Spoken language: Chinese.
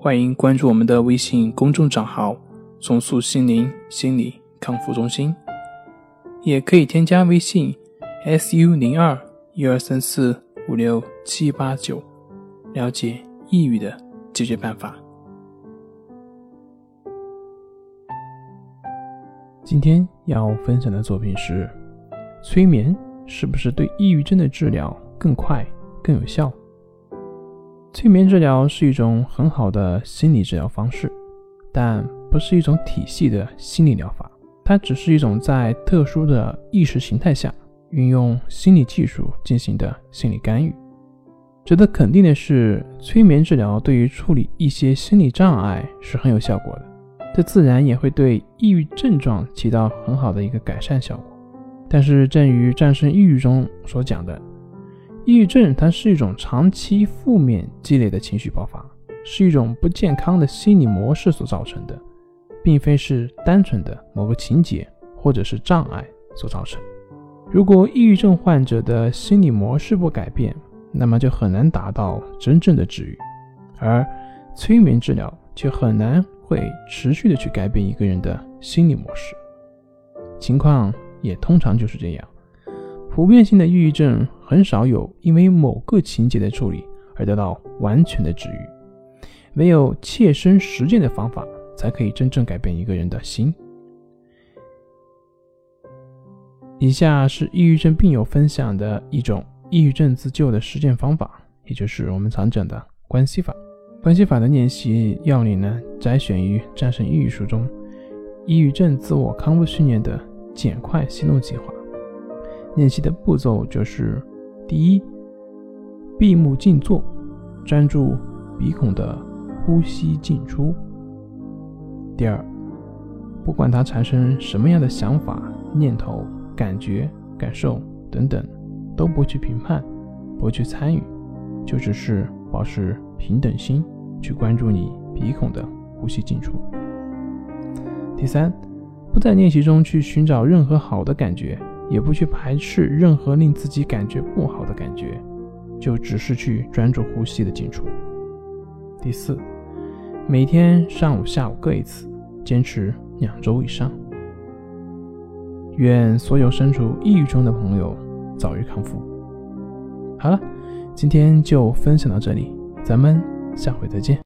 欢迎关注我们的微信公众账号“重塑心灵心理康复中心”，也可以添加微信 “su 零二一二三四五六七八九”了解抑郁的解决办法。今天要分享的作品是：催眠是不是对抑郁症的治疗更快、更有效？催眠治疗是一种很好的心理治疗方式，但不是一种体系的心理疗法。它只是一种在特殊的意识形态下运用心理技术进行的心理干预。值得肯定的是，催眠治疗对于处理一些心理障碍是很有效果的，这自然也会对抑郁症状起到很好的一个改善效果。但是，正如《战胜抑郁》中所讲的。抑郁症它是一种长期负面积累的情绪爆发，是一种不健康的心理模式所造成的，并非是单纯的某个情节或者是障碍所造成。如果抑郁症患者的心理模式不改变，那么就很难达到真正的治愈，而催眠治疗却很难会持续的去改变一个人的心理模式。情况也通常就是这样。普遍性的抑郁症很少有因为某个情节的处理而得到完全的治愈，唯有切身实践的方法才可以真正改变一个人的心。以下是抑郁症病友分享的一种抑郁症自救的实践方法，也就是我们常讲的关系法。关系法的练习要领呢，摘选于《战胜抑郁》书中，《抑郁症自我康复训练的简快行动计划》。练习的步骤就是：第一，闭目静坐，专注鼻孔的呼吸进出；第二，不管它产生什么样的想法、念头、感觉、感受等等，都不去评判，不去参与，就只是保持平等心，去关注你鼻孔的呼吸进出；第三，不在练习中去寻找任何好的感觉。也不去排斥任何令自己感觉不好的感觉，就只是去专注呼吸的进出。第四，每天上午、下午各一次，坚持两周以上。愿所有身处抑郁中的朋友早日康复。好了，今天就分享到这里，咱们下回再见。